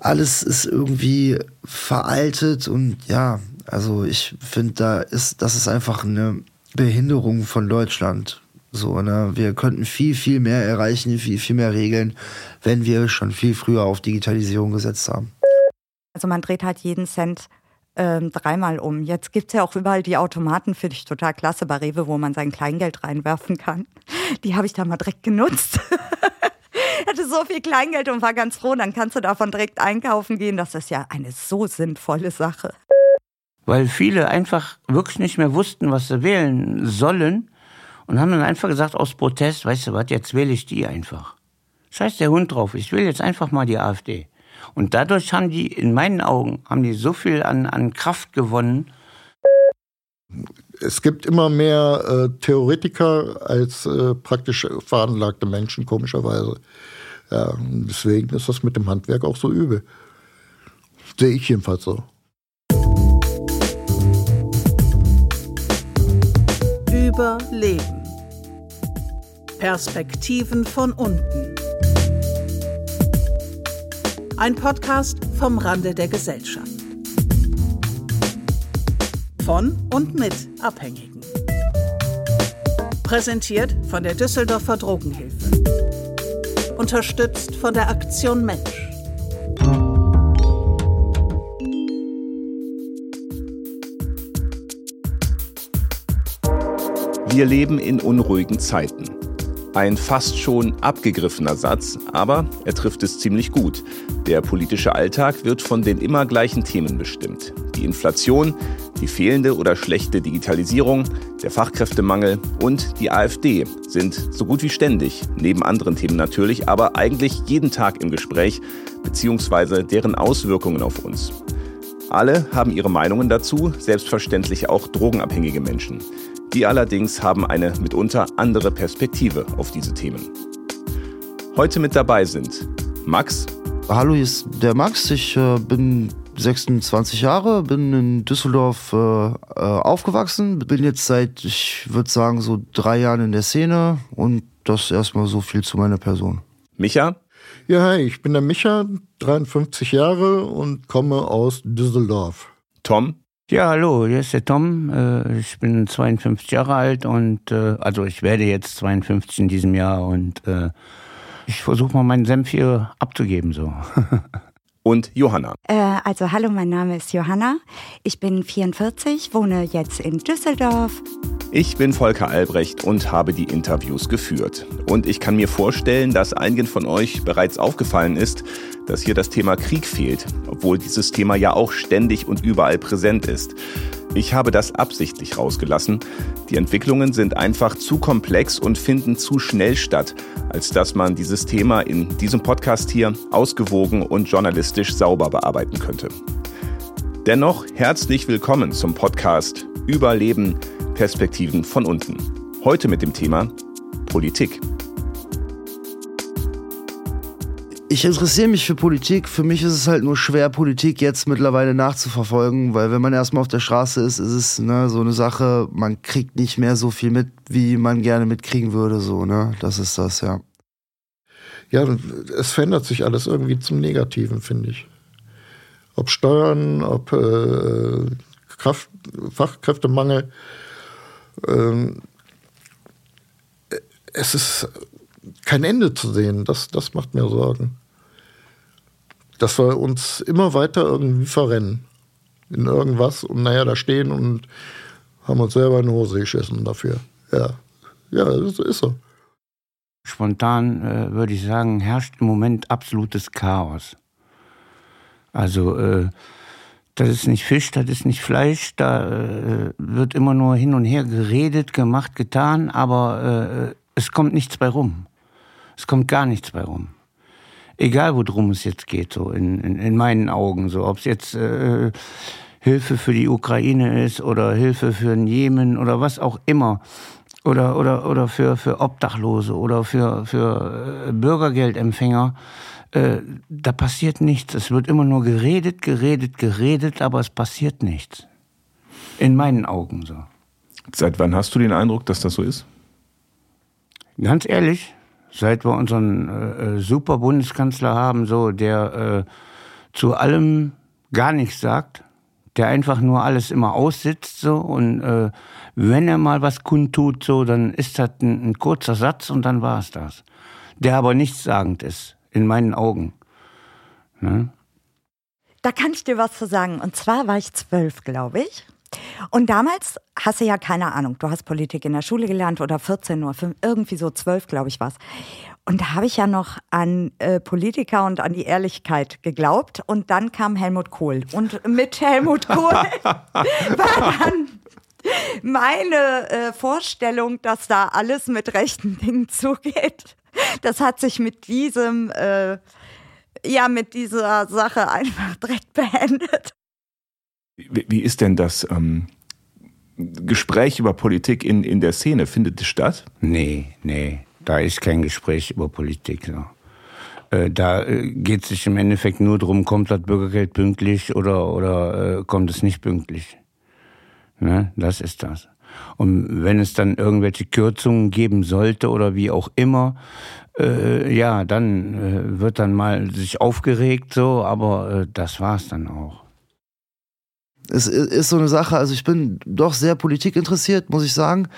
alles ist irgendwie veraltet und ja, also ich finde, da ist, das ist einfach eine Behinderung von Deutschland. So, ne? Wir könnten viel, viel mehr erreichen, viel, viel mehr regeln, wenn wir schon viel früher auf Digitalisierung gesetzt haben. Also man dreht halt jeden Cent ähm, dreimal um. Jetzt gibt es ja auch überall die Automaten, finde ich total klasse bei Rewe, wo man sein Kleingeld reinwerfen kann. Die habe ich da mal direkt genutzt. hatte so viel Kleingeld und war ganz froh, dann kannst du davon direkt einkaufen gehen. Das ist ja eine so sinnvolle Sache. Weil viele einfach wirklich nicht mehr wussten, was sie wählen sollen und haben dann einfach gesagt aus Protest, weißt du was, jetzt wähle ich die einfach. Scheiß der Hund drauf, ich will jetzt einfach mal die AfD. Und dadurch haben die, in meinen Augen, haben die so viel an, an Kraft gewonnen. Es gibt immer mehr äh, Theoretiker als äh, praktisch veranlagte Menschen, komischerweise. Ja, deswegen ist das mit dem Handwerk auch so übel. Sehe ich jedenfalls so. Überleben. Perspektiven von unten. Ein Podcast vom Rande der Gesellschaft. Von und mit Abhängigen. Präsentiert von der Düsseldorfer Drogenhilfe. Unterstützt von der Aktion Mensch. Wir leben in unruhigen Zeiten. Ein fast schon abgegriffener Satz, aber er trifft es ziemlich gut. Der politische Alltag wird von den immer gleichen Themen bestimmt. Die Inflation, die fehlende oder schlechte Digitalisierung, der Fachkräftemangel und die AfD sind so gut wie ständig, neben anderen Themen natürlich, aber eigentlich jeden Tag im Gespräch, beziehungsweise deren Auswirkungen auf uns. Alle haben ihre Meinungen dazu, selbstverständlich auch drogenabhängige Menschen. Die allerdings haben eine mitunter andere Perspektive auf diese Themen. Heute mit dabei sind Max. Hallo, hier ist der Max. Ich äh, bin 26 Jahre, bin in Düsseldorf äh, äh, aufgewachsen, bin jetzt seit, ich würde sagen, so drei Jahren in der Szene und das erstmal so viel zu meiner Person. Micha? Ja, hi, ich bin der Micha, 53 Jahre und komme aus Düsseldorf. Tom? Ja, hallo, hier ist der Tom. Äh, ich bin 52 Jahre alt und äh, also ich werde jetzt 52 in diesem Jahr und ich versuche mal meinen Senf hier abzugeben so. und Johanna. Äh, also hallo, mein Name ist Johanna. Ich bin 44, wohne jetzt in Düsseldorf. Ich bin Volker Albrecht und habe die Interviews geführt. Und ich kann mir vorstellen, dass einigen von euch bereits aufgefallen ist, dass hier das Thema Krieg fehlt, obwohl dieses Thema ja auch ständig und überall präsent ist. Ich habe das absichtlich rausgelassen. Die Entwicklungen sind einfach zu komplex und finden zu schnell statt, als dass man dieses Thema in diesem Podcast hier ausgewogen und journalistisch sauber bearbeiten könnte. Dennoch herzlich willkommen zum Podcast Überleben Perspektiven von unten. Heute mit dem Thema Politik. Ich interessiere mich für Politik. Für mich ist es halt nur schwer, Politik jetzt mittlerweile nachzuverfolgen, weil wenn man erstmal auf der Straße ist, ist es ne, so eine Sache, man kriegt nicht mehr so viel mit, wie man gerne mitkriegen würde. So, ne? Das ist das, ja. Ja, es verändert sich alles irgendwie zum Negativen, finde ich. Ob Steuern, ob äh, Kraft, Fachkräftemangel. Ähm, es ist kein Ende zu sehen. Das, das macht mir Sorgen dass wir uns immer weiter irgendwie verrennen in irgendwas und naja, da stehen und haben uns selber in die Hose geschissen dafür. Ja, ja, das ist so. Spontan äh, würde ich sagen, herrscht im Moment absolutes Chaos. Also, äh, das ist nicht Fisch, das ist nicht Fleisch, da äh, wird immer nur hin und her geredet, gemacht, getan, aber äh, es kommt nichts bei rum. Es kommt gar nichts bei rum egal worum es jetzt geht, so in, in, in meinen Augen, so ob es jetzt äh, Hilfe für die Ukraine ist oder Hilfe für den Jemen oder was auch immer oder oder oder für für Obdachlose oder für für äh, Bürgergeldempfänger, äh, da passiert nichts. Es wird immer nur geredet, geredet, geredet, aber es passiert nichts. In meinen Augen so. Seit wann hast du den Eindruck, dass das so ist? Ganz ehrlich, seit wir unseren äh, äh, super Bundeskanzler haben, so der, äh, zu allem gar nichts sagt, der einfach nur alles immer aussitzt so und äh, wenn er mal was kundtut, so, dann ist das ein, ein kurzer Satz und dann war es das. Der aber nichtssagend ist, in meinen Augen. Ne? Da kann ich dir was zu sagen. Und zwar war ich zwölf, glaube ich. Und damals hast du ja keine Ahnung, du hast Politik in der Schule gelernt oder 14 Uhr, irgendwie so zwölf, glaube ich, was. Und da habe ich ja noch an äh, Politiker und an die Ehrlichkeit geglaubt. Und dann kam Helmut Kohl. Und mit Helmut Kohl war dann meine äh, Vorstellung, dass da alles mit rechten Dingen zugeht. Das hat sich mit diesem, äh, ja, mit dieser Sache einfach direkt beendet. Wie, ist denn das ähm, Gespräch über Politik in, in der Szene? Findet es statt? Nee, nee, da ist kein Gespräch über Politik. So. Äh, da äh, geht es sich im Endeffekt nur darum, kommt das Bürgergeld pünktlich oder, oder äh, kommt es nicht pünktlich. Ne? Das ist das. Und wenn es dann irgendwelche Kürzungen geben sollte oder wie auch immer, äh, ja, dann äh, wird dann mal sich aufgeregt so, aber äh, das war's dann auch es ist so eine Sache, also ich bin doch sehr politikinteressiert, muss ich sagen.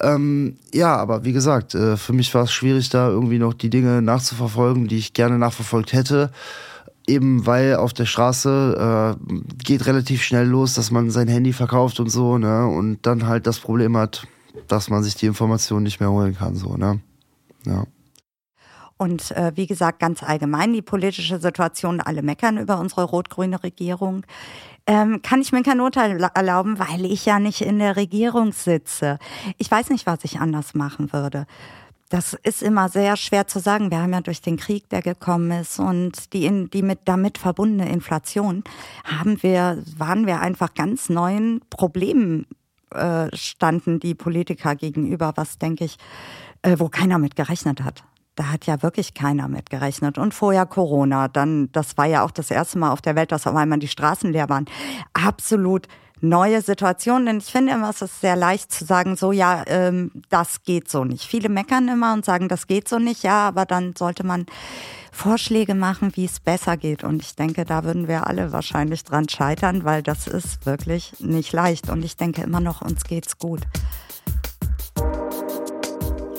Ähm, ja, aber wie gesagt, äh, für mich war es schwierig, da irgendwie noch die Dinge nachzuverfolgen, die ich gerne nachverfolgt hätte. Eben weil auf der Straße äh, geht relativ schnell los, dass man sein Handy verkauft und so, ne? Und dann halt das Problem hat, dass man sich die Informationen nicht mehr holen kann, so, ne? Ja. Und äh, wie gesagt, ganz allgemein die politische Situation, alle meckern über unsere rot-grüne Regierung ähm, kann ich mir kein Urteil erlauben, weil ich ja nicht in der Regierung sitze. Ich weiß nicht, was ich anders machen würde. Das ist immer sehr schwer zu sagen. Wir haben ja durch den Krieg, der gekommen ist und die, die mit damit verbundene Inflation, haben wir, waren wir einfach ganz neuen Problemen äh, standen die Politiker gegenüber, was denke ich, äh, wo keiner mit gerechnet hat da hat ja wirklich keiner mit gerechnet. Und vorher Corona, dann, das war ja auch das erste Mal auf der Welt, dass auf einmal die Straßen leer waren. Absolut neue Situation, denn ich finde immer, es ist sehr leicht zu sagen, so ja, ähm, das geht so nicht. Viele meckern immer und sagen, das geht so nicht, ja, aber dann sollte man Vorschläge machen, wie es besser geht. Und ich denke, da würden wir alle wahrscheinlich dran scheitern, weil das ist wirklich nicht leicht. Und ich denke immer noch, uns geht's gut.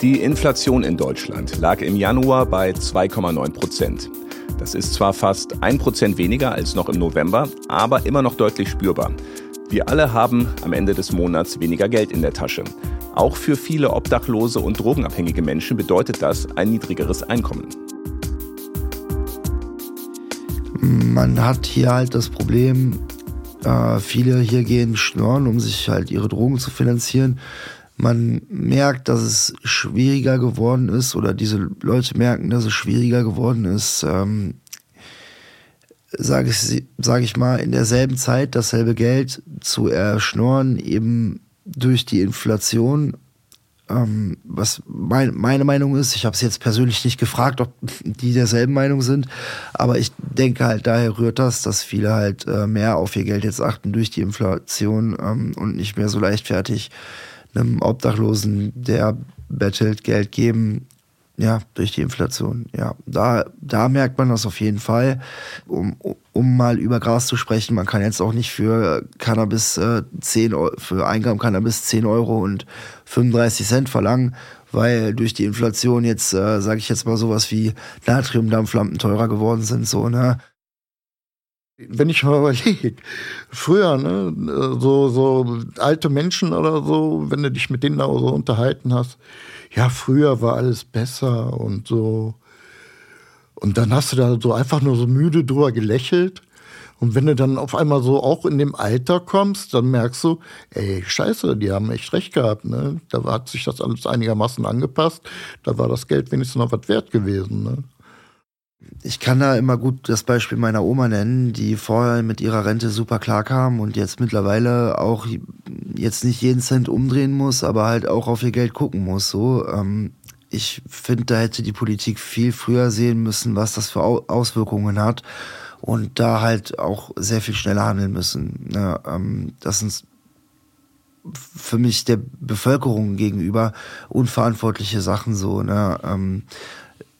Die Inflation in Deutschland lag im Januar bei 2,9 Prozent. Das ist zwar fast ein Prozent weniger als noch im November, aber immer noch deutlich spürbar. Wir alle haben am Ende des Monats weniger Geld in der Tasche. Auch für viele obdachlose und drogenabhängige Menschen bedeutet das ein niedrigeres Einkommen. Man hat hier halt das Problem, äh, viele hier gehen schnorren, um sich halt ihre Drogen zu finanzieren man merkt, dass es schwieriger geworden ist oder diese Leute merken, dass es schwieriger geworden ist, ähm, sage ich, sag ich mal, in derselben Zeit dasselbe Geld zu erschnorren, eben durch die Inflation. Ähm, was mein, meine Meinung ist, ich habe es jetzt persönlich nicht gefragt, ob die derselben Meinung sind, aber ich denke halt, daher rührt das, dass viele halt äh, mehr auf ihr Geld jetzt achten durch die Inflation ähm, und nicht mehr so leichtfertig einem Obdachlosen, der bettelt, Geld geben, ja, durch die Inflation. Ja, da, da merkt man das auf jeden Fall. Um, um mal über Gras zu sprechen, man kann jetzt auch nicht für Cannabis äh, 10 Euro, für Eingaben Cannabis 10 Euro und 35 Cent verlangen, weil durch die Inflation jetzt, äh, sage ich jetzt mal sowas wie Natriumdampflampen teurer geworden sind, so, ne? Wenn ich mal überlege, früher, ne, so, so alte Menschen oder so, wenn du dich mit denen da so unterhalten hast, ja, früher war alles besser und so. Und dann hast du da so einfach nur so müde drüber gelächelt. Und wenn du dann auf einmal so auch in dem Alter kommst, dann merkst du, ey, scheiße, die haben echt recht gehabt. Ne? Da hat sich das alles einigermaßen angepasst. Da war das Geld wenigstens noch was wert gewesen. Ne? Ich kann da immer gut das Beispiel meiner Oma nennen, die vorher mit ihrer Rente super klar kam und jetzt mittlerweile auch jetzt nicht jeden Cent umdrehen muss, aber halt auch auf ihr Geld gucken muss. So, ähm, ich finde, da hätte die Politik viel früher sehen müssen, was das für Auswirkungen hat und da halt auch sehr viel schneller handeln müssen. Ne? Ähm, das sind für mich der Bevölkerung gegenüber unverantwortliche Sachen so. Ne? Ähm,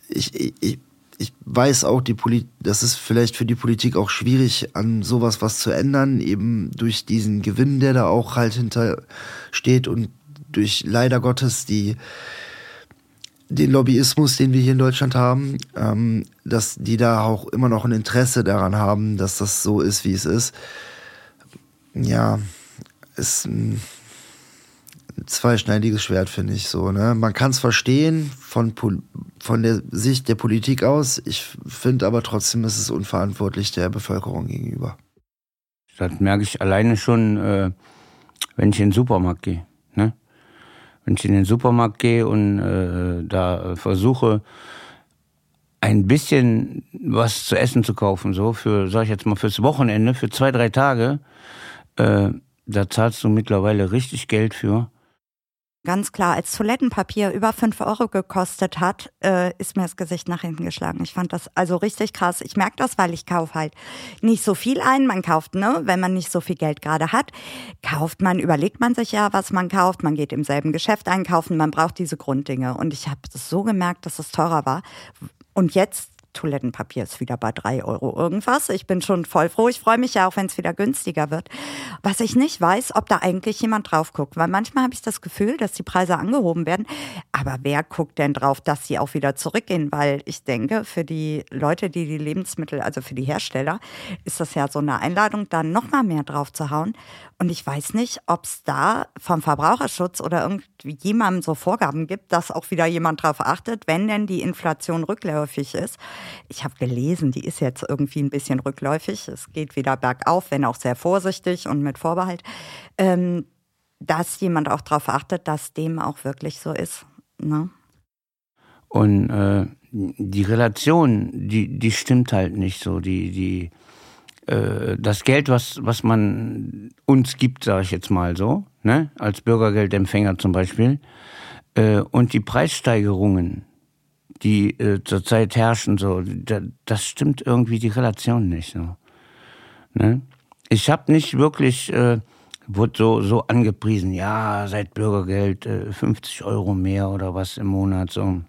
ich, ich ich weiß auch, die Poli das ist vielleicht für die Politik auch schwierig, an sowas was zu ändern, eben durch diesen Gewinn, der da auch halt hinter steht und durch leider Gottes die den Lobbyismus, den wir hier in Deutschland haben, ähm, dass die da auch immer noch ein Interesse daran haben, dass das so ist, wie es ist. Ja, ist ein zweischneidiges Schwert, finde ich so. Ne? Man kann es verstehen von, von der Sicht der Politik aus. Ich finde aber trotzdem, ist es unverantwortlich der Bevölkerung gegenüber. Das merke ich alleine schon, äh, wenn ich in den Supermarkt gehe. Ne? Wenn ich in den Supermarkt gehe und äh, da versuche, ein bisschen was zu essen zu kaufen, so für, sag ich jetzt mal, fürs Wochenende, für zwei, drei Tage, äh, da zahlst du mittlerweile richtig Geld für. Ganz klar, als Toilettenpapier über fünf Euro gekostet hat, äh, ist mir das Gesicht nach hinten geschlagen. Ich fand das also richtig krass. Ich merke das, weil ich kaufe halt nicht so viel ein. Man kauft, ne, wenn man nicht so viel Geld gerade hat, kauft man, überlegt man sich ja, was man kauft. Man geht im selben Geschäft einkaufen. Man braucht diese Grunddinge. Und ich habe so gemerkt, dass es teurer war. Und jetzt Toilettenpapier ist wieder bei drei Euro irgendwas. Ich bin schon voll froh. Ich freue mich ja auch, wenn es wieder günstiger wird. Was ich nicht weiß, ob da eigentlich jemand drauf guckt, weil manchmal habe ich das Gefühl, dass die Preise angehoben werden. Aber wer guckt denn drauf, dass sie auch wieder zurückgehen? Weil ich denke, für die Leute, die die Lebensmittel, also für die Hersteller, ist das ja so eine Einladung, da noch mal mehr drauf zu hauen. Und ich weiß nicht, ob es da vom Verbraucherschutz oder irgendwie jemandem so Vorgaben gibt, dass auch wieder jemand darauf achtet, wenn denn die Inflation rückläufig ist. Ich habe gelesen, die ist jetzt irgendwie ein bisschen rückläufig. Es geht wieder bergauf, wenn auch sehr vorsichtig und mit Vorbehalt. Ähm, dass jemand auch darauf achtet, dass dem auch wirklich so ist. Ne? Und äh, die Relation, die, die stimmt halt nicht so. Die, die, äh, das Geld, was, was man uns gibt, sage ich jetzt mal so, ne, als Bürgergeldempfänger zum Beispiel, äh, und die Preissteigerungen, die äh, zurzeit herrschen, so, da, das stimmt irgendwie die Relation nicht so. Ne? Ich habe nicht wirklich, äh, wurde so, so angepriesen, ja, seit Bürgergeld äh, 50 Euro mehr oder was im Monat so.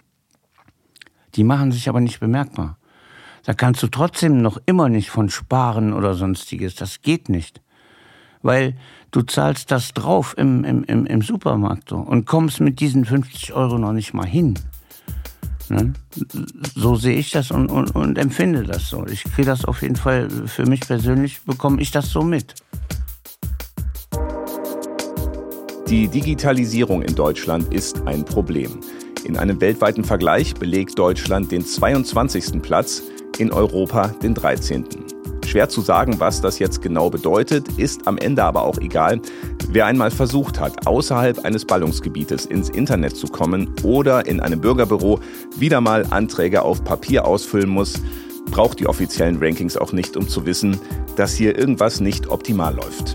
Die machen sich aber nicht bemerkbar. Da kannst du trotzdem noch immer nicht von sparen oder sonstiges. Das geht nicht. Weil du zahlst das drauf im, im, im, im Supermarkt so und kommst mit diesen 50 Euro noch nicht mal hin. Ne? So sehe ich das und, und, und empfinde das so. Ich kriege das auf jeden Fall, für mich persönlich bekomme ich das so mit. Die Digitalisierung in Deutschland ist ein Problem. In einem weltweiten Vergleich belegt Deutschland den 22. Platz in Europa den 13. Schwer zu sagen, was das jetzt genau bedeutet, ist am Ende aber auch egal. Wer einmal versucht hat, außerhalb eines Ballungsgebietes ins Internet zu kommen oder in einem Bürgerbüro wieder mal Anträge auf Papier ausfüllen muss, braucht die offiziellen Rankings auch nicht, um zu wissen, dass hier irgendwas nicht optimal läuft.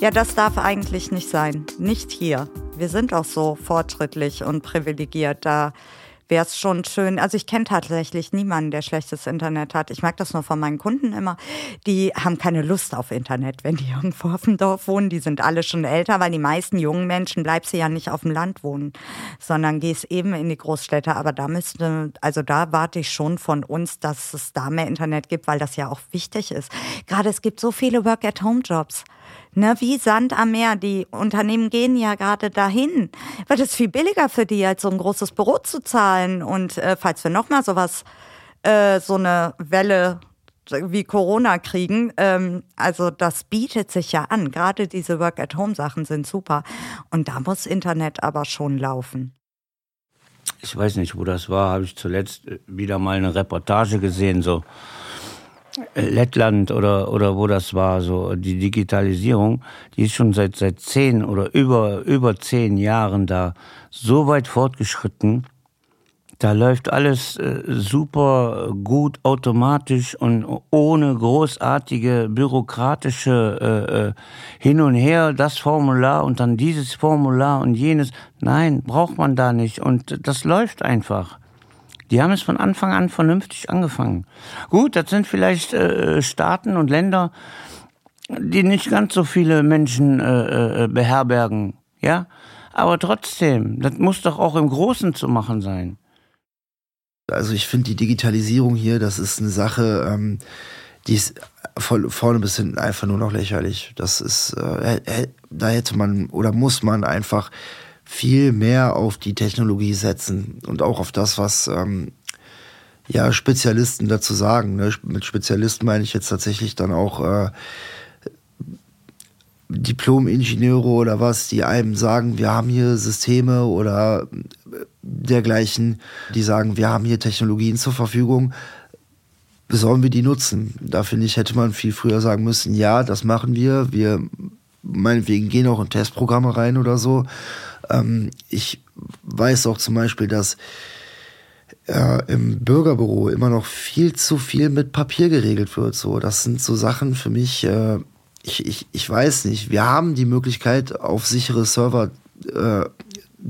Ja, das darf eigentlich nicht sein. Nicht hier. Wir sind auch so fortschrittlich und privilegiert. Da wäre es schon schön. Also ich kenne tatsächlich niemanden, der schlechtes Internet hat. Ich merke das nur von meinen Kunden immer. Die haben keine Lust auf Internet, wenn die irgendwo auf dem Dorf wohnen. Die sind alle schon älter, weil die meisten jungen Menschen bleibst du ja nicht auf dem Land wohnen, sondern gehst eben in die Großstädte. Aber da müsste, also da warte ich schon von uns, dass es da mehr Internet gibt, weil das ja auch wichtig ist. Gerade es gibt so viele Work-at-Home-Jobs ne, wie Sand am Meer. Die Unternehmen gehen ja gerade dahin, weil es viel billiger für die, als so ein großes Büro zu zahlen. Und äh, falls wir nochmal sowas, äh, so eine Welle wie Corona kriegen, ähm, also das bietet sich ja an. Gerade diese Work-at-Home-Sachen sind super. Und da muss Internet aber schon laufen. Ich weiß nicht, wo das war, habe ich zuletzt wieder mal eine Reportage gesehen, so Lettland oder, oder wo das war, so die Digitalisierung, die ist schon seit, seit zehn oder über, über zehn Jahren da so weit fortgeschritten. Da läuft alles äh, super gut automatisch und ohne großartige bürokratische äh, äh, Hin und Her, das Formular und dann dieses Formular und jenes. Nein, braucht man da nicht. Und das läuft einfach. Die haben es von Anfang an vernünftig angefangen. Gut, das sind vielleicht äh, Staaten und Länder, die nicht ganz so viele Menschen äh, äh, beherbergen, ja. Aber trotzdem, das muss doch auch im Großen zu machen sein. Also ich finde die Digitalisierung hier, das ist eine Sache, ähm, die ist von vorne bis hinten einfach nur noch lächerlich. Das ist, äh, da hätte man oder muss man einfach viel mehr auf die Technologie setzen und auch auf das, was ähm, ja Spezialisten dazu sagen. Ne? Mit Spezialisten meine ich jetzt tatsächlich dann auch äh, Diplom-Ingenieure oder was, die einem sagen, wir haben hier Systeme oder dergleichen, die sagen, wir haben hier Technologien zur Verfügung, sollen wir die nutzen? Da finde ich, hätte man viel früher sagen müssen, ja, das machen wir, wir meinetwegen gehen auch in Testprogramme rein oder so. Ähm, ich weiß auch zum Beispiel, dass äh, im Bürgerbüro immer noch viel zu viel mit Papier geregelt wird. So, das sind so Sachen für mich, äh, ich, ich, ich weiß nicht. Wir haben die Möglichkeit, auf sichere Server äh,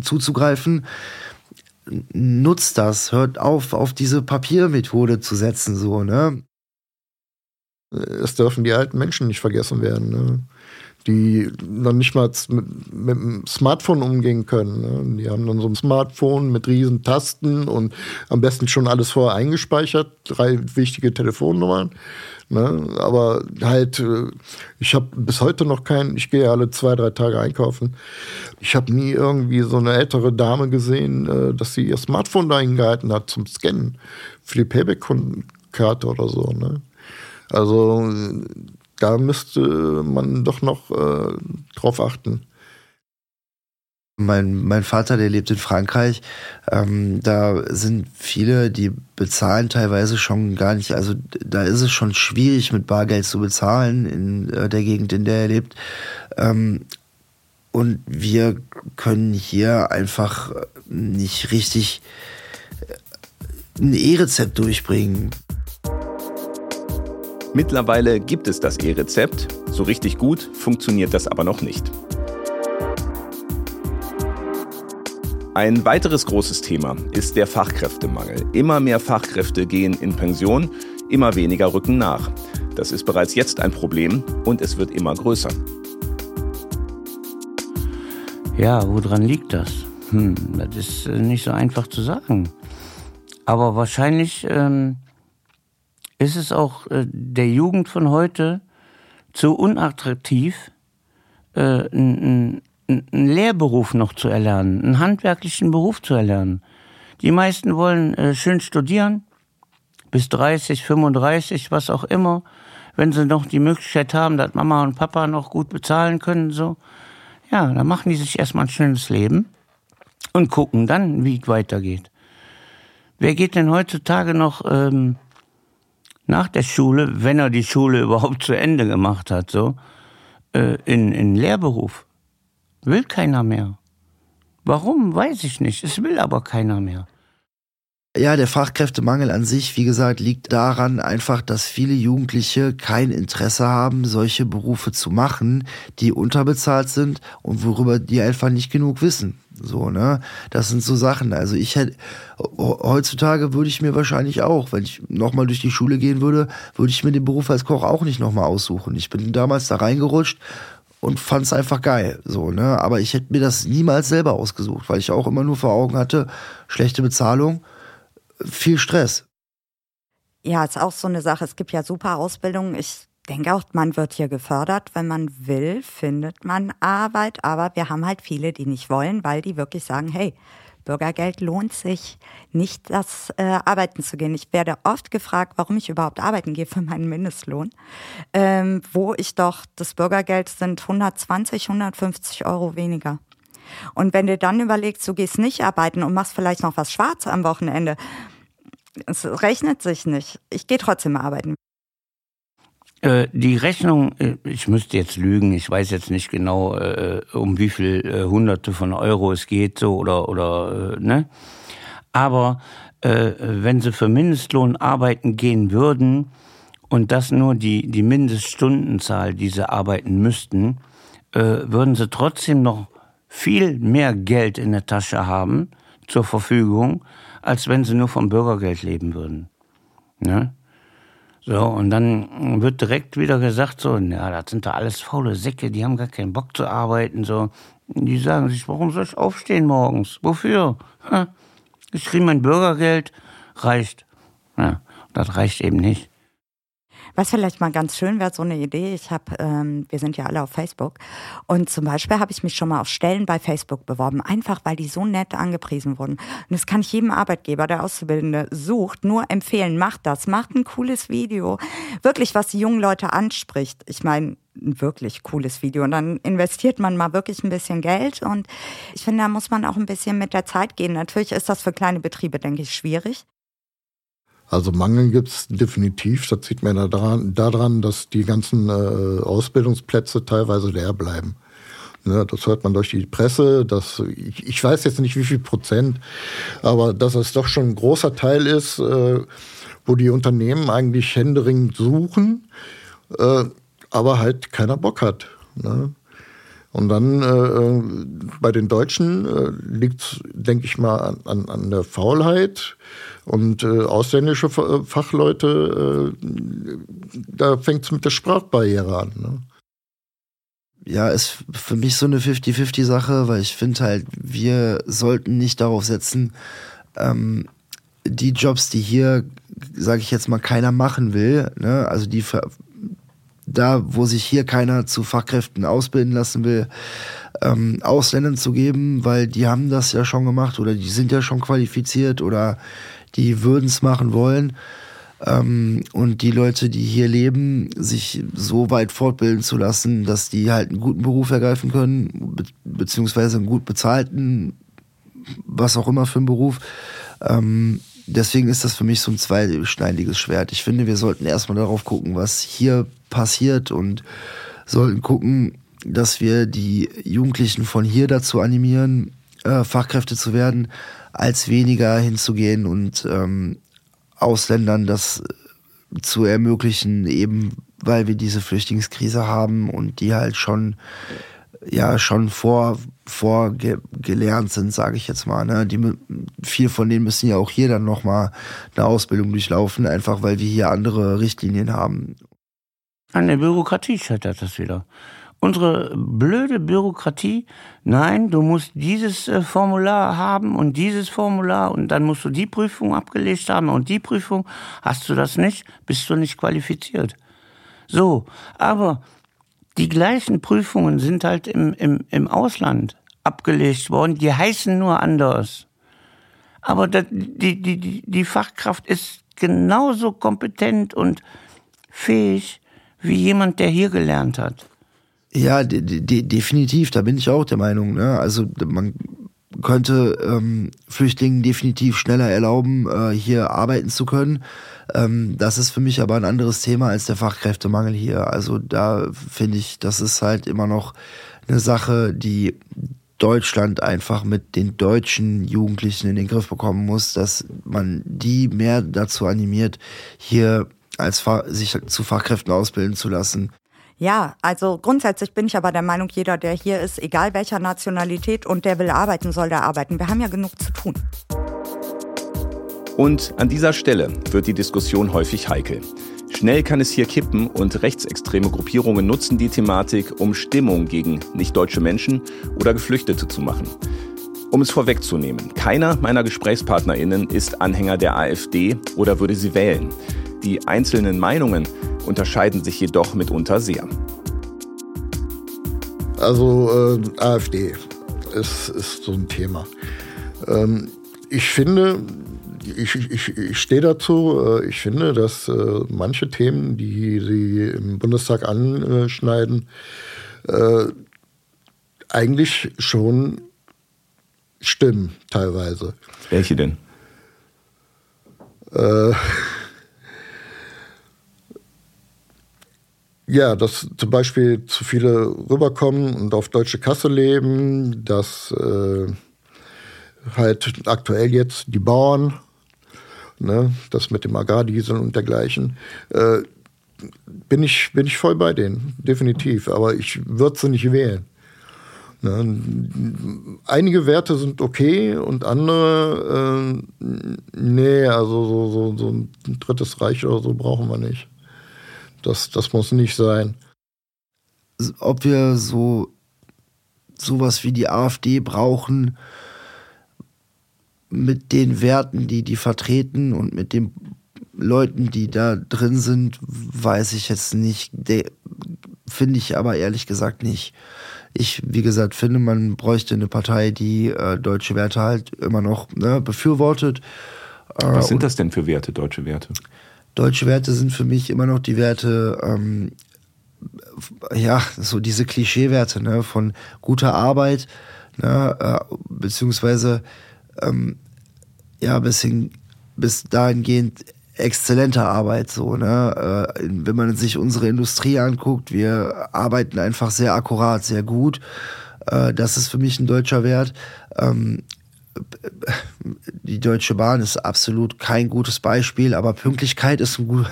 zuzugreifen. Nutzt das, hört auf, auf diese Papiermethode zu setzen, so, ne? Es dürfen die alten Menschen nicht vergessen werden. Ne? Die noch nicht mal mit, mit dem Smartphone umgehen können. Ne? Die haben dann so ein Smartphone mit riesen Tasten und am besten schon alles vorher eingespeichert, drei wichtige Telefonnummern. Ne? Aber halt, äh, ich habe bis heute noch keinen, ich gehe alle zwei, drei Tage einkaufen. Ich habe nie irgendwie so eine ältere Dame gesehen, äh, dass sie ihr Smartphone da hingehalten hat zum Scannen für die Payback-Karte oder so. Ne? Also da müsste man doch noch äh, drauf achten. Mein, mein Vater, der lebt in Frankreich, ähm, da sind viele, die bezahlen teilweise schon gar nicht, also da ist es schon schwierig mit Bargeld zu bezahlen in äh, der Gegend, in der er lebt. Ähm, und wir können hier einfach nicht richtig äh, ein E-Rezept durchbringen. Mittlerweile gibt es das E-Rezept. So richtig gut funktioniert das aber noch nicht. Ein weiteres großes Thema ist der Fachkräftemangel. Immer mehr Fachkräfte gehen in Pension, immer weniger rücken nach. Das ist bereits jetzt ein Problem und es wird immer größer. Ja, woran liegt das? Hm, das ist äh, nicht so einfach zu sagen. Aber wahrscheinlich ähm, ist es auch äh, der Jugend von heute zu unattraktiv, äh, einen Lehrberuf noch zu erlernen, einen handwerklichen Beruf zu erlernen. Die meisten wollen äh, schön studieren, bis 30, 35, was auch immer, wenn sie noch die Möglichkeit haben, dass Mama und Papa noch gut bezahlen können, so. Ja, dann machen die sich erstmal ein schönes Leben und gucken dann, wie es weitergeht. Wer geht denn heutzutage noch ähm, nach der Schule, wenn er die Schule überhaupt zu Ende gemacht hat, so, äh, in, in Lehrberuf. Will keiner mehr. Warum, weiß ich nicht. Es will aber keiner mehr. Ja, der Fachkräftemangel an sich, wie gesagt, liegt daran einfach, dass viele Jugendliche kein Interesse haben, solche Berufe zu machen, die unterbezahlt sind und worüber die einfach nicht genug wissen. So, ne? Das sind so Sachen. Also ich hätte, heutzutage würde ich mir wahrscheinlich auch, wenn ich nochmal durch die Schule gehen würde, würde ich mir den Beruf als Koch auch nicht nochmal aussuchen. Ich bin damals da reingerutscht und fand es einfach geil. So, ne? Aber ich hätte mir das niemals selber ausgesucht, weil ich auch immer nur vor Augen hatte, schlechte Bezahlung viel Stress. Ja, ist auch so eine Sache. Es gibt ja super Ausbildungen. Ich denke auch, man wird hier gefördert. Wenn man will, findet man Arbeit. Aber wir haben halt viele, die nicht wollen, weil die wirklich sagen, hey, Bürgergeld lohnt sich nicht, das äh, arbeiten zu gehen. Ich werde oft gefragt, warum ich überhaupt arbeiten gehe für meinen Mindestlohn, ähm, wo ich doch das Bürgergeld sind 120, 150 Euro weniger. Und wenn du dann überlegst, du gehst nicht arbeiten und machst vielleicht noch was schwarz am Wochenende, es rechnet sich nicht. Ich gehe trotzdem arbeiten. Äh, die Rechnung, äh, ich müsste jetzt lügen, ich weiß jetzt nicht genau, äh, um wie viel Hunderte von Euro es geht, so oder oder ne. Aber wenn sie für Mindestlohn arbeiten gehen würden und das nur die die Mindeststundenzahl, die sie arbeiten müssten, würden sie trotzdem noch viel mehr Geld in der Tasche haben zur Verfügung, als wenn sie nur vom Bürgergeld leben würden. Ne? So, und dann wird direkt wieder gesagt, so, ja, das sind da alles faule Säcke, die haben gar keinen Bock zu arbeiten, so. Die sagen sich, warum soll ich aufstehen morgens? Wofür? Ich kriege mein Bürgergeld, reicht. Ja, das reicht eben nicht. Was vielleicht mal ganz schön wäre, so eine Idee. Ich habe, ähm, wir sind ja alle auf Facebook und zum Beispiel habe ich mich schon mal auf Stellen bei Facebook beworben, einfach weil die so nett angepriesen wurden. Und das kann ich jedem Arbeitgeber, der Auszubildende sucht, nur empfehlen. Macht das, macht ein cooles Video, wirklich was die jungen Leute anspricht. Ich meine, ein wirklich cooles Video. Und dann investiert man mal wirklich ein bisschen Geld. Und ich finde, da muss man auch ein bisschen mit der Zeit gehen. Natürlich ist das für kleine Betriebe, denke ich, schwierig. Also Mangel gibt es definitiv. Das sieht man daran, daran dass die ganzen äh, Ausbildungsplätze teilweise leer bleiben. Ne, das hört man durch die Presse. Dass, ich, ich, weiß jetzt nicht, wie viel Prozent, aber dass es doch schon ein großer Teil ist, äh, wo die Unternehmen eigentlich händeringend suchen, äh, aber halt keiner Bock hat. Ne? Und dann äh, bei den Deutschen äh, liegt denke ich mal, an, an der Faulheit und äh, ausländische äh, Fachleute, äh, da fängt es mit der Sprachbarriere an. Ne? Ja, ist für mich so eine 50-50-Sache, weil ich finde halt, wir sollten nicht darauf setzen, ähm, die Jobs, die hier, sage ich jetzt mal, keiner machen will, ne? also die da, wo sich hier keiner zu Fachkräften ausbilden lassen will, ähm, Ausländern zu geben, weil die haben das ja schon gemacht oder die sind ja schon qualifiziert oder die würden es machen wollen. Ähm, und die Leute, die hier leben, sich so weit fortbilden zu lassen, dass die halt einen guten Beruf ergreifen können, be beziehungsweise einen gut bezahlten, was auch immer für einen Beruf. Ähm, deswegen ist das für mich so ein zweischneidiges Schwert. Ich finde, wir sollten erstmal darauf gucken, was hier passiert und sollten gucken, dass wir die Jugendlichen von hier dazu animieren, äh, Fachkräfte zu werden, als weniger hinzugehen und ähm, Ausländern das zu ermöglichen, eben weil wir diese Flüchtlingskrise haben und die halt schon ja schon vor vorgelernt sind, sage ich jetzt mal. Ne? Die, viel von denen müssen ja auch hier dann nochmal eine Ausbildung durchlaufen, einfach weil wir hier andere Richtlinien haben. An der Bürokratie scheitert das wieder. Unsere blöde Bürokratie, nein, du musst dieses äh, Formular haben und dieses Formular und dann musst du die Prüfung abgelegt haben und die Prüfung. Hast du das nicht, bist du nicht qualifiziert. So, aber die gleichen Prüfungen sind halt im, im, im Ausland abgelegt worden, die heißen nur anders. Aber das, die, die, die Fachkraft ist genauso kompetent und fähig wie jemand, der hier gelernt hat. Ja, de de definitiv, da bin ich auch der Meinung. Ne? Also man könnte ähm, Flüchtlingen definitiv schneller erlauben, äh, hier arbeiten zu können. Ähm, das ist für mich aber ein anderes Thema als der Fachkräftemangel hier. Also da finde ich, das ist halt immer noch eine Sache, die Deutschland einfach mit den deutschen Jugendlichen in den Griff bekommen muss, dass man die mehr dazu animiert, hier als sich zu Fachkräften ausbilden zu lassen. Ja, also grundsätzlich bin ich aber der Meinung, jeder, der hier ist, egal welcher Nationalität und der will arbeiten, soll der arbeiten. Wir haben ja genug zu tun. Und an dieser Stelle wird die Diskussion häufig heikel. Schnell kann es hier kippen und rechtsextreme Gruppierungen nutzen die Thematik, um Stimmung gegen nicht-deutsche Menschen oder Geflüchtete zu machen. Um es vorwegzunehmen, keiner meiner GesprächspartnerInnen ist Anhänger der AfD oder würde sie wählen. Die einzelnen Meinungen unterscheiden sich jedoch mitunter sehr. Also äh, AfD ist, ist so ein Thema. Ähm, ich finde, ich, ich, ich stehe dazu, äh, ich finde, dass äh, manche Themen, die sie im Bundestag anschneiden, äh, eigentlich schon stimmen, teilweise. Welche denn? Äh, Ja, dass zum Beispiel zu viele rüberkommen und auf deutsche Kasse leben, dass äh, halt aktuell jetzt die Bauern, ne, das mit dem Agrardiesel und dergleichen, äh, bin, ich, bin ich voll bei denen, definitiv. Aber ich würde sie nicht wählen. Ne, einige Werte sind okay und andere, äh, nee, also so, so, so ein drittes Reich oder so brauchen wir nicht. Das, das muss nicht sein. Ob wir so sowas wie die AfD brauchen, mit den Werten, die die vertreten und mit den Leuten, die da drin sind, weiß ich jetzt nicht. Finde ich aber ehrlich gesagt nicht. Ich, wie gesagt, finde, man bräuchte eine Partei, die äh, deutsche Werte halt immer noch ne, befürwortet. Äh, Was sind das denn für Werte, deutsche Werte? Deutsche Werte sind für mich immer noch die Werte, ähm, ja, so diese Klischeewerte ne, von guter Arbeit, ne, äh, beziehungsweise ähm, ja, bis, hin, bis dahingehend exzellenter Arbeit so ne äh, wenn man sich unsere Industrie anguckt wir arbeiten einfach sehr akkurat sehr gut äh, das ist für mich ein deutscher Wert ähm, die Deutsche Bahn ist absolut kein gutes Beispiel, aber Pünktlichkeit ist, ein gut,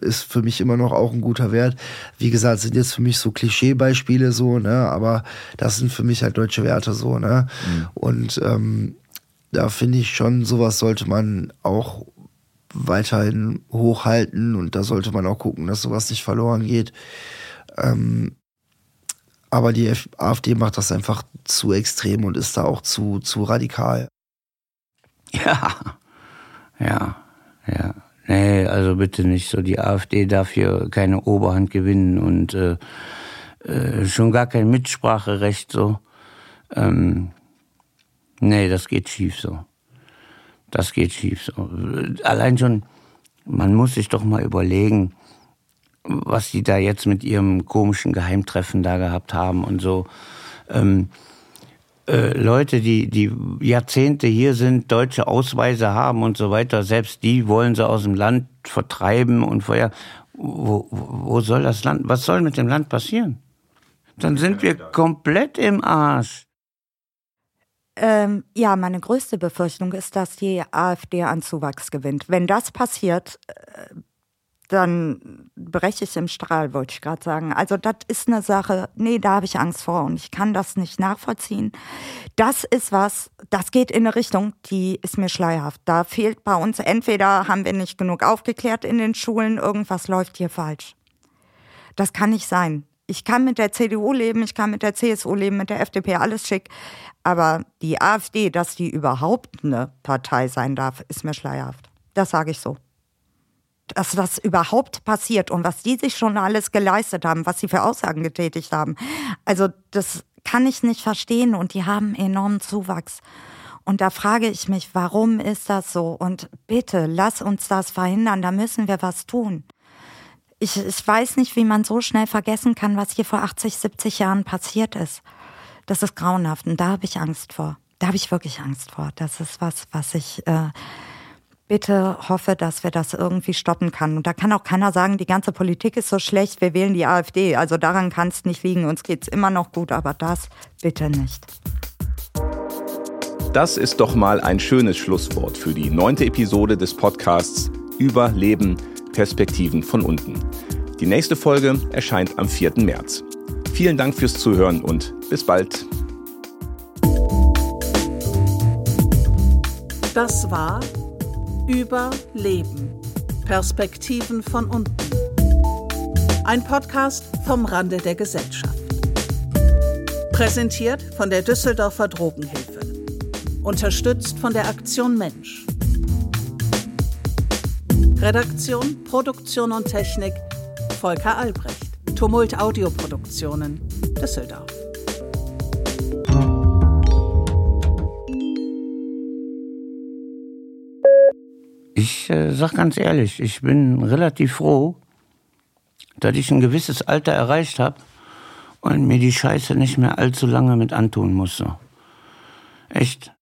ist für mich immer noch auch ein guter Wert. Wie gesagt, sind jetzt für mich so Klischeebeispiele so, ne, aber das sind für mich halt deutsche Werte so, ne. Mhm. Und ähm, da finde ich schon, sowas sollte man auch weiterhin hochhalten und da sollte man auch gucken, dass sowas nicht verloren geht. Ähm, aber die AfD macht das einfach zu extrem und ist da auch zu, zu radikal. Ja, ja, ja. Nee, also bitte nicht so. Die AfD darf hier keine Oberhand gewinnen und äh, äh, schon gar kein Mitspracherecht so. Ähm, nee, das geht schief so das geht schief. So. Allein schon, man muss sich doch mal überlegen, was die da jetzt mit ihrem komischen Geheimtreffen da gehabt haben und so. Ähm, äh, Leute, die, die Jahrzehnte hier sind, deutsche Ausweise haben und so weiter, selbst die wollen sie aus dem Land vertreiben und vorher, wo, wo soll das Land, was soll mit dem Land passieren? Dann sind wir komplett im Arsch. Ähm, ja, meine größte Befürchtung ist, dass die AfD an Zuwachs gewinnt. Wenn das passiert, äh, dann breche ich im Strahl, wollte ich gerade sagen. Also das ist eine Sache, nee, da habe ich Angst vor und ich kann das nicht nachvollziehen. Das ist was, das geht in eine Richtung, die ist mir schleierhaft. Da fehlt bei uns, entweder haben wir nicht genug aufgeklärt in den Schulen, irgendwas läuft hier falsch. Das kann nicht sein. Ich kann mit der CDU leben, ich kann mit der CSU leben, mit der FDP, alles schick. Aber die AfD, dass die überhaupt eine Partei sein darf, ist mir schleierhaft. Das sage ich so. Dass das überhaupt passiert und was die sich schon alles geleistet haben, was sie für Aussagen getätigt haben. Also das kann ich nicht verstehen und die haben enormen Zuwachs. Und da frage ich mich, warum ist das so? Und bitte, lass uns das verhindern, da müssen wir was tun. Ich, ich weiß nicht, wie man so schnell vergessen kann, was hier vor 80, 70 Jahren passiert ist. Das ist grauenhaft und da habe ich Angst vor. Da habe ich wirklich Angst vor. Das ist was, was ich äh, bitte hoffe, dass wir das irgendwie stoppen kann. Und da kann auch keiner sagen, die ganze Politik ist so schlecht, wir wählen die AfD. Also daran kann es nicht liegen. Uns geht es immer noch gut, aber das bitte nicht. Das ist doch mal ein schönes Schlusswort für die neunte Episode des Podcasts Überleben, Perspektiven von unten. Die nächste Folge erscheint am 4. März. Vielen Dank fürs Zuhören und bis bald. Das war Überleben. Perspektiven von unten. Ein Podcast vom Rande der Gesellschaft. Präsentiert von der Düsseldorfer Drogenhilfe. Unterstützt von der Aktion Mensch. Redaktion, Produktion und Technik Volker Albrecht. Tumult Audioproduktionen, Düsseldorf. Ich äh, sag ganz ehrlich, ich bin relativ froh, dass ich ein gewisses Alter erreicht habe und mir die Scheiße nicht mehr allzu lange mit antun musste. Echt.